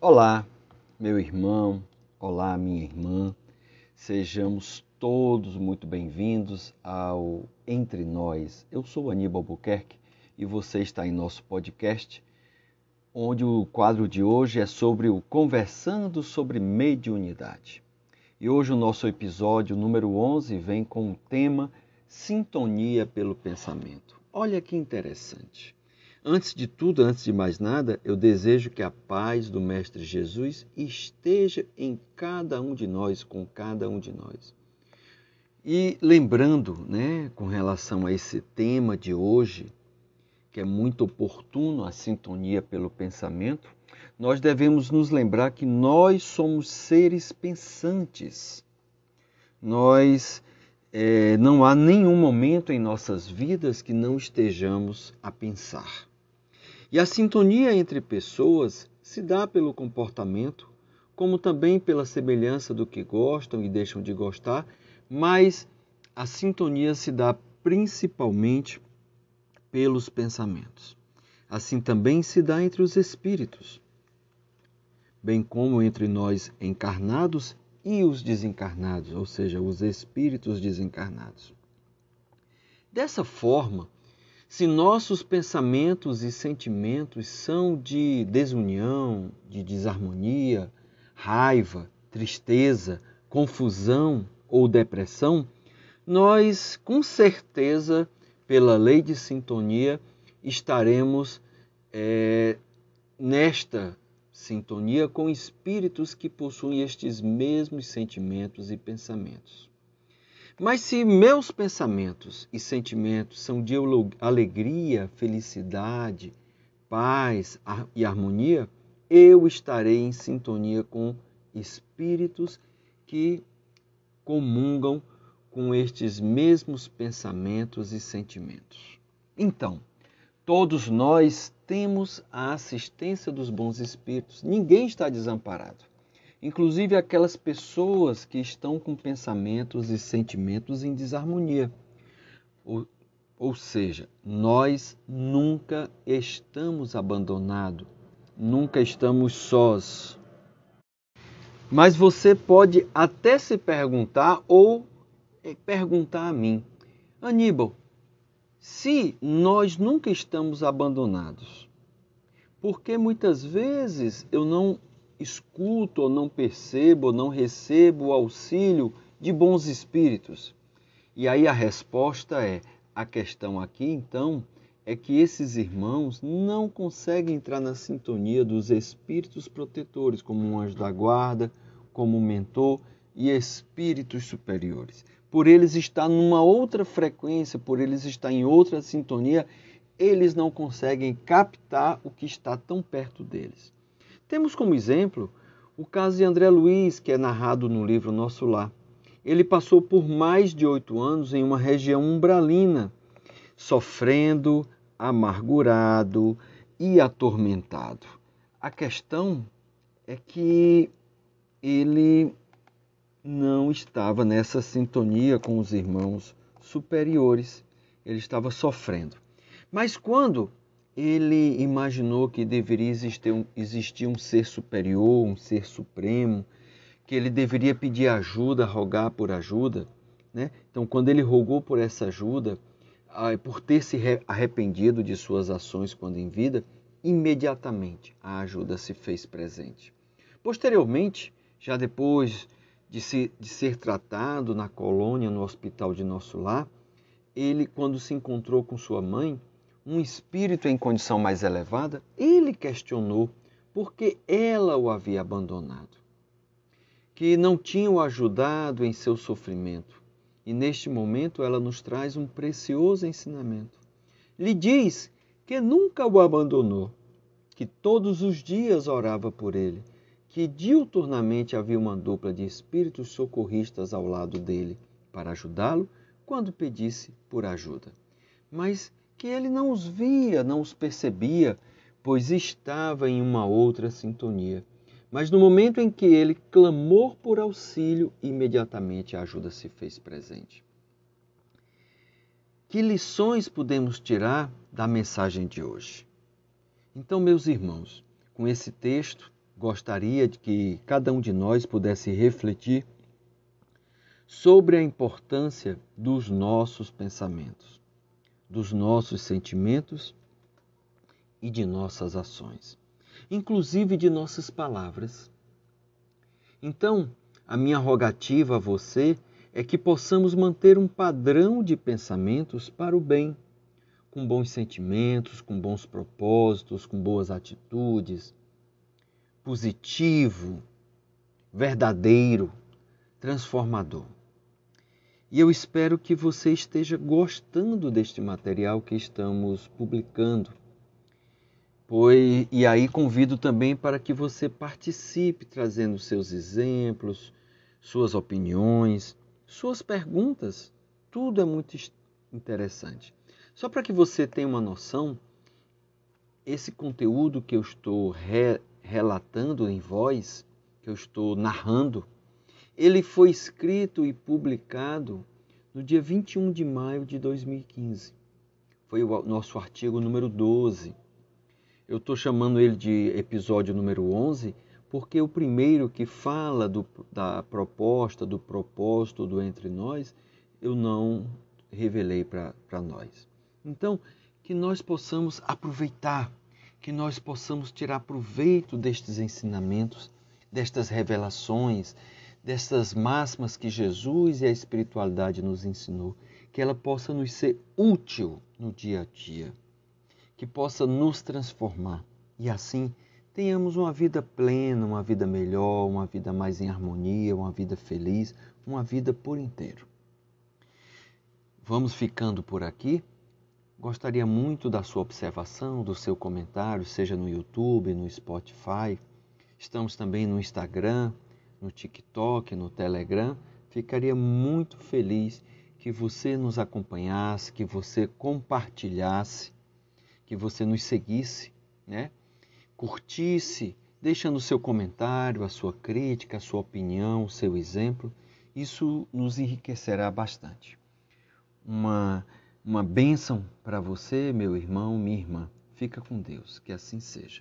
Olá, meu irmão, olá, minha irmã. Sejamos todos muito bem-vindos ao Entre Nós. Eu sou Aníbal Buquerque e você está em nosso podcast, onde o quadro de hoje é sobre o Conversando sobre Mediunidade. E hoje o nosso episódio número 11 vem com o tema Sintonia pelo Pensamento. Olha que interessante. Antes de tudo, antes de mais nada, eu desejo que a paz do Mestre Jesus esteja em cada um de nós, com cada um de nós. E lembrando, né, com relação a esse tema de hoje, que é muito oportuno, a sintonia pelo pensamento, nós devemos nos lembrar que nós somos seres pensantes. Nós é, não há nenhum momento em nossas vidas que não estejamos a pensar. E a sintonia entre pessoas se dá pelo comportamento, como também pela semelhança do que gostam e deixam de gostar, mas a sintonia se dá principalmente pelos pensamentos. Assim também se dá entre os espíritos, bem como entre nós encarnados e os desencarnados, ou seja, os espíritos desencarnados. Dessa forma, se nossos pensamentos e sentimentos são de desunião, de desarmonia, raiva, tristeza, confusão ou depressão, nós com certeza, pela lei de sintonia, estaremos é, nesta sintonia com espíritos que possuem estes mesmos sentimentos e pensamentos. Mas se meus pensamentos e sentimentos são de alegria, felicidade, paz e harmonia, eu estarei em sintonia com espíritos que comungam com estes mesmos pensamentos e sentimentos. Então, todos nós temos a assistência dos bons espíritos, ninguém está desamparado inclusive aquelas pessoas que estão com pensamentos e sentimentos em desarmonia. Ou, ou seja, nós nunca estamos abandonados, nunca estamos sós. Mas você pode até se perguntar ou eh, perguntar a mim, Aníbal, se nós nunca estamos abandonados, porque muitas vezes eu não escuto ou não percebo ou não recebo o auxílio de bons espíritos? E aí a resposta é: a questão aqui então é que esses irmãos não conseguem entrar na sintonia dos espíritos protetores, como um anjo da guarda, como um mentor e espíritos superiores. Por eles estar numa outra frequência, por eles estar em outra sintonia, eles não conseguem captar o que está tão perto deles. Temos como exemplo o caso de André Luiz, que é narrado no livro Nosso Lar. Ele passou por mais de oito anos em uma região umbralina, sofrendo, amargurado e atormentado. A questão é que ele não estava nessa sintonia com os irmãos superiores, ele estava sofrendo. Mas quando ele imaginou que deveria existir um, existir um ser superior, um ser supremo, que ele deveria pedir ajuda, rogar por ajuda. Né? Então, quando ele rogou por essa ajuda, por ter se arrependido de suas ações quando em vida, imediatamente a ajuda se fez presente. Posteriormente, já depois de, se, de ser tratado na colônia, no hospital de Nosso Lar, ele, quando se encontrou com sua mãe, um espírito em condição mais elevada, ele questionou por que ela o havia abandonado, que não tinha o ajudado em seu sofrimento. E neste momento ela nos traz um precioso ensinamento. Lhe diz que nunca o abandonou, que todos os dias orava por ele, que diuturnamente havia uma dupla de espíritos socorristas ao lado dele para ajudá-lo quando pedisse por ajuda. Mas que ele não os via, não os percebia, pois estava em uma outra sintonia. Mas no momento em que ele clamou por auxílio, imediatamente a ajuda se fez presente. Que lições podemos tirar da mensagem de hoje? Então, meus irmãos, com esse texto, gostaria de que cada um de nós pudesse refletir sobre a importância dos nossos pensamentos, dos nossos sentimentos e de nossas ações, inclusive de nossas palavras. Então, a minha rogativa a você é que possamos manter um padrão de pensamentos para o bem, com bons sentimentos, com bons propósitos, com boas atitudes, positivo, verdadeiro, transformador. E eu espero que você esteja gostando deste material que estamos publicando. Pois, e aí convido também para que você participe trazendo seus exemplos, suas opiniões, suas perguntas, tudo é muito interessante. Só para que você tenha uma noção, esse conteúdo que eu estou re relatando em voz, que eu estou narrando, ele foi escrito e publicado no dia 21 de maio de 2015. Foi o nosso artigo número 12. Eu estou chamando ele de episódio número 11 porque o primeiro que fala do, da proposta, do propósito do entre nós, eu não revelei para nós. Então, que nós possamos aproveitar, que nós possamos tirar proveito destes ensinamentos, destas revelações, destas máximas que Jesus e a espiritualidade nos ensinou, que ela possa nos ser útil no dia a dia, que possa nos transformar e assim tenhamos uma vida plena, uma vida melhor, uma vida mais em harmonia, uma vida feliz, uma vida por inteiro. Vamos ficando por aqui. Gostaria muito da sua observação, do seu comentário, seja no YouTube, no Spotify. Estamos também no Instagram, no TikTok, no Telegram. Ficaria muito feliz que você nos acompanhasse, que você compartilhasse, que você nos seguisse, né? curtisse, deixando o seu comentário, a sua crítica, a sua opinião, o seu exemplo. Isso nos enriquecerá bastante. Uma, uma bênção para você, meu irmão, minha irmã. Fica com Deus, que assim seja.